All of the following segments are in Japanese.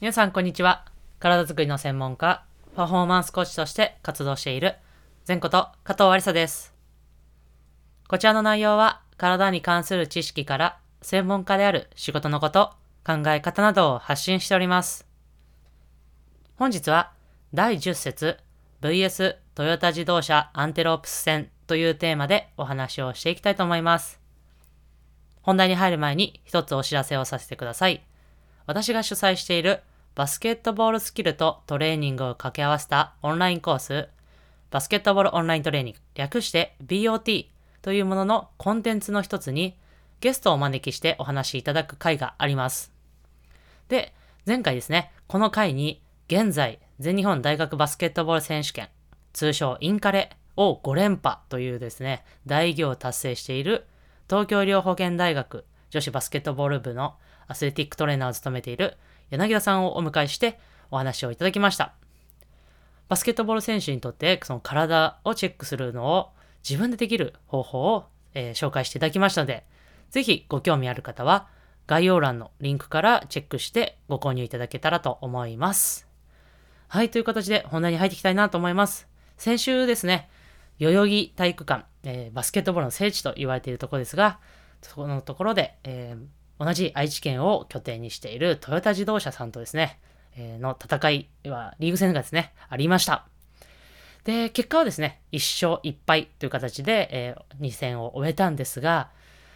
皆さんこんにちは。体づくりの専門家、パフォーマンスコーチとして活動している、前こと加藤ありさです。こちらの内容は、体に関する知識から、専門家である仕事のこと、考え方などを発信しております。本日は、第10節 VS トヨタ自動車アンテロープス戦というテーマでお話をしていきたいと思います。本題に入る前に一つお知らせをさせてください。私が主催しているバスケットボールスキルとトレーニングを掛け合わせたオンラインコース、バスケットボールオンライントレーニング、略して BOT というもののコンテンツの一つにゲストをお招きしてお話しいただく回があります。で、前回ですね、この回に現在全日本大学バスケットボール選手権、通称インカレを5連覇というですね、大偉業を達成している東京医療保健大学女子バスケットボール部のアスレティックトレーナーを務めている柳田さんをお迎えしてお話をいただきました。バスケットボール選手にとってその体をチェックするのを自分でできる方法を、えー紹介していただきましたので、ぜひご興味ある方は概要欄のリンクからチェックしてご購入いただけたらと思います。はい、という形で本題に入っていきたいなと思います。先週ですね、代々木体育館、えーバスケットボールの聖地と言われているところですが、そこのところで、えー同じ愛知県を拠点にしているトヨタ自動車さんとですね、えの戦いはリーグ戦がですね、ありました。で、結果はですね、1勝1敗という形で、え2戦を終えたんですが、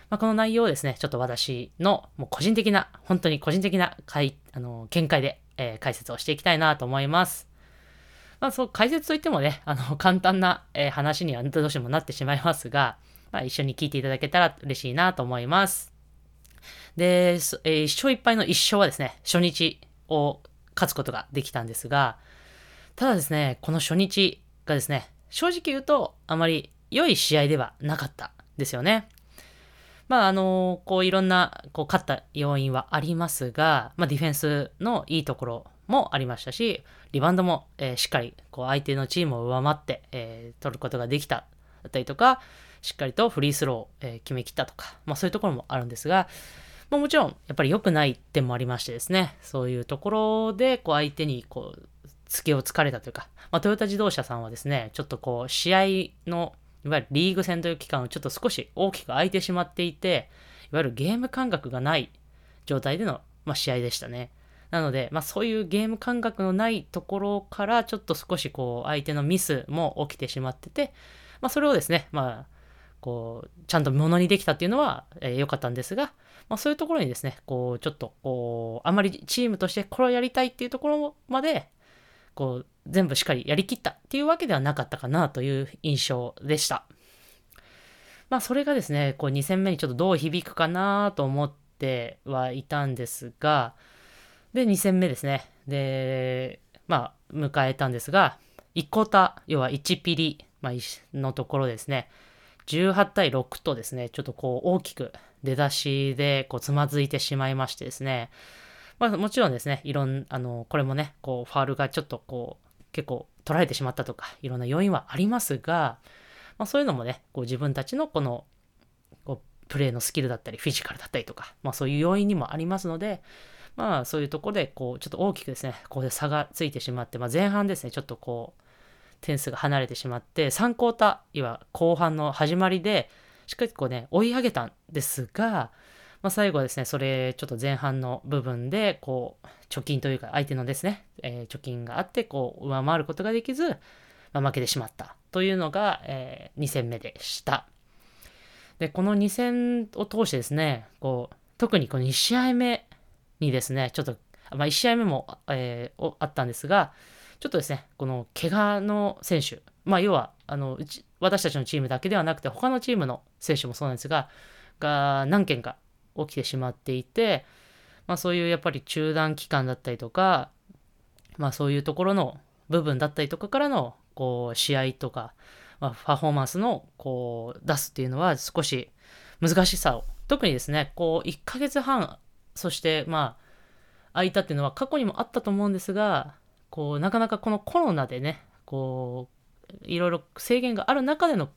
まあ、この内容をですね、ちょっと私のもう個人的な、本当に個人的な解あの見解で、えー解説をしていきたいなと思います。まあ、そう、解説といってもね、あの、簡単な、えー話にはどうしてもなってしまいますが、まあ、一緒に聞いていただけたら嬉しいなと思います。で、えー、1勝1敗の1勝はですね、初日を勝つことができたんですが、ただですね、この初日がですね、正直言うと、あまり良い試合ではなかったですよね。まあ、あのこういろんな、こう、勝った要因はありますが、まあ、ディフェンスのいいところもありましたし、リバウンドも、えーしっかり、こう、相手のチームを上回って、えー取ることができた、だったりとか、しっかりとフリースロー、えー決めきったとか、まあ、そういうところもあるんですが、まあ、もちろん、やっぱり良くない点もありましてですね、そういうところで、こう、相手に、こう、突きをつかれたというか、まあ、トヨタ自動車さんはですね、ちょっとこう、試合の、いわゆるリーグ戦という期間をちょっと少し大きく空いてしまっていて、いわゆるゲーム感覚がない状態での、まあ、試合でしたね。なので、まあ、そういうゲーム感覚のないところから、ちょっと少しこう、相手のミスも起きてしまってて、まあ、それをですね、まあ、こう、ちゃんとものにできたっていうのは良、えーかったんですが、まあ、そういうところにですね、こう、ちょっと、こう、あまりチームとしてこれをやりたいっていうところまで、こう、全部しっかりやりきったっていうわけではなかったかなという印象でした。まあ、それがですね、こう、2戦目にちょっとどう響くかなと思ってはいたんですが、で、2戦目ですね。で、まあ、迎えたんですが、1クォーター、要は1ピリ、ま、のところですね、18対6とですね、ちょっとこう大きく出だしでこうつまずいてしまいましてですね、まあもちろんですね、いろん、あの、これもね、こうファールがちょっとこう結構取られてしまったとか、いろんな要因はありますが、まあそういうのもね、こう自分たちのこの、こうプレーのスキルだったり、フィジカルだったりとか、まあそういう要因にもありますので、まあそういうところで、こう、ちょっと大きくですね、ここで差がついてしまって、まあ前半ですね、ちょっとこう、点数が離れてしまって、3クォーター、いわ後半の始まりで、しっかりこうね、追い上げたんですが、まあ、最後はですね、それ、ちょっと前半の部分で、こう、貯金というか、相手のですね、えー貯金があって、こう、上回ることができず、まあ、負けてしまったというのが、え2戦目でした。で、この2戦を通してですね、こう、特にこの2試合目にですね、ちょっと、まあ、1試合目も、えーあったんですが、ちょっとですね、この怪我の選手、まあ、要は、あの、うち、私たちのチームだけではなくて、他のチームの選手もそうなんですが、が何件か起きてしまっていて、まあ、そういうやっぱり中断期間だったりとか、まあ、そういうところの部分だったりとかからの、こう、試合とか、まあ、パフォーマンスの、こう、出すっていうのは少し難しさを、特にですね、こう、1ヶ月半、そして、まあ、空いたっていうのは過去にもあったと思うんですが、こう、なかなかこのコロナでね、こう、いろいろ制限がある中での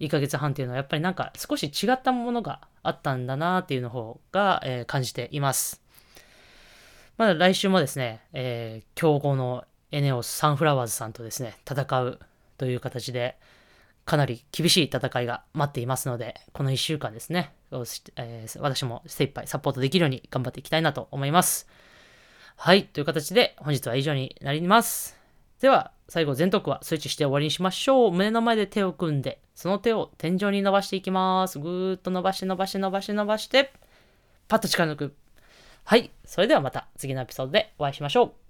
1ヶ月半っていうのはやっぱりなんか少し違ったものがあったんだなっていうの方が、えー感じています。まだ来週もですね、えー、強豪のエネオスサンフラワーズさんとですね、戦うという形で、かなり厳しい戦いが待っていますので、この1週間ですね、えー、私も精一杯サポートできるように頑張っていきたいなと思います。はい、という形で本日は以上になります。では、最後、全徳はスイッチして終わりにしましょう。胸の前で手を組んで、その手を天井に伸ばしていきます。ぐーっと伸ばして伸ばして伸ばして伸ばして、パッと力抜く。はい、それではまた次のエピソードでお会いしましょう。